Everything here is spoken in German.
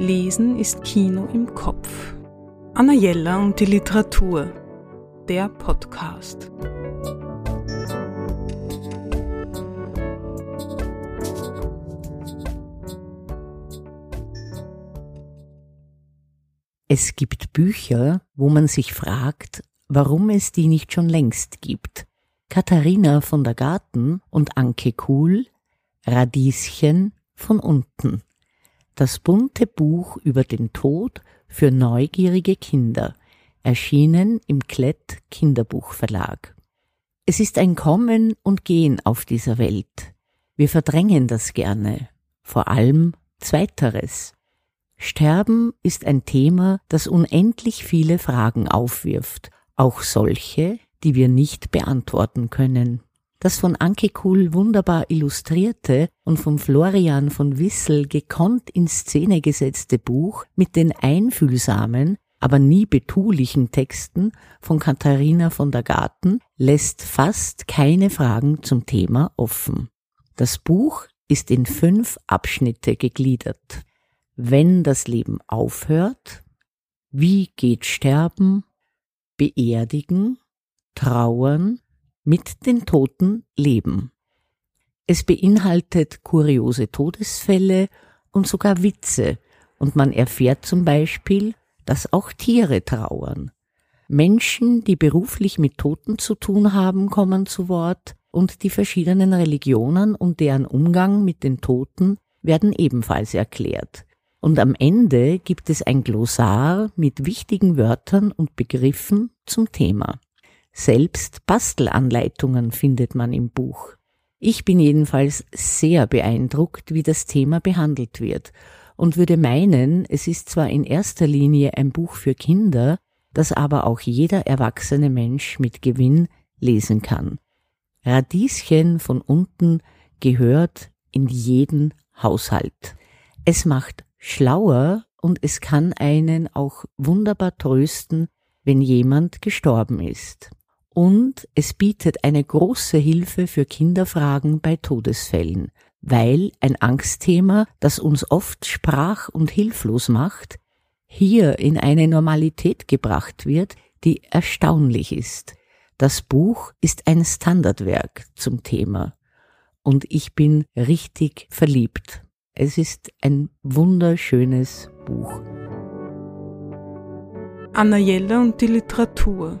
Lesen ist Kino im Kopf. Anna Jella und die Literatur. Der Podcast. Es gibt Bücher, wo man sich fragt, warum es die nicht schon längst gibt. Katharina von der Garten und Anke Kuhl, Radieschen von unten das bunte Buch über den Tod für neugierige Kinder, erschienen im Klett Kinderbuchverlag. Es ist ein Kommen und Gehen auf dieser Welt. Wir verdrängen das gerne, vor allem Zweiteres. Sterben ist ein Thema, das unendlich viele Fragen aufwirft, auch solche, die wir nicht beantworten können. Das von Anke Kuhl wunderbar illustrierte und von Florian von Wissel gekonnt in Szene gesetzte Buch mit den einfühlsamen, aber nie betulichen Texten von Katharina von der Garten lässt fast keine Fragen zum Thema offen. Das Buch ist in fünf Abschnitte gegliedert. Wenn das Leben aufhört, wie geht Sterben, Beerdigen, Trauern, mit den Toten leben. Es beinhaltet kuriose Todesfälle und sogar Witze, und man erfährt zum Beispiel, dass auch Tiere trauern. Menschen, die beruflich mit Toten zu tun haben, kommen zu Wort, und die verschiedenen Religionen und deren Umgang mit den Toten werden ebenfalls erklärt. Und am Ende gibt es ein Glossar mit wichtigen Wörtern und Begriffen zum Thema. Selbst Bastelanleitungen findet man im Buch. Ich bin jedenfalls sehr beeindruckt, wie das Thema behandelt wird und würde meinen, es ist zwar in erster Linie ein Buch für Kinder, das aber auch jeder erwachsene Mensch mit Gewinn lesen kann. Radieschen von unten gehört in jeden Haushalt. Es macht schlauer und es kann einen auch wunderbar trösten, wenn jemand gestorben ist und es bietet eine große Hilfe für Kinderfragen bei Todesfällen, weil ein Angstthema, das uns oft sprach und hilflos macht, hier in eine Normalität gebracht wird, die erstaunlich ist. Das Buch ist ein Standardwerk zum Thema und ich bin richtig verliebt. Es ist ein wunderschönes Buch. Anna Jelle und die Literatur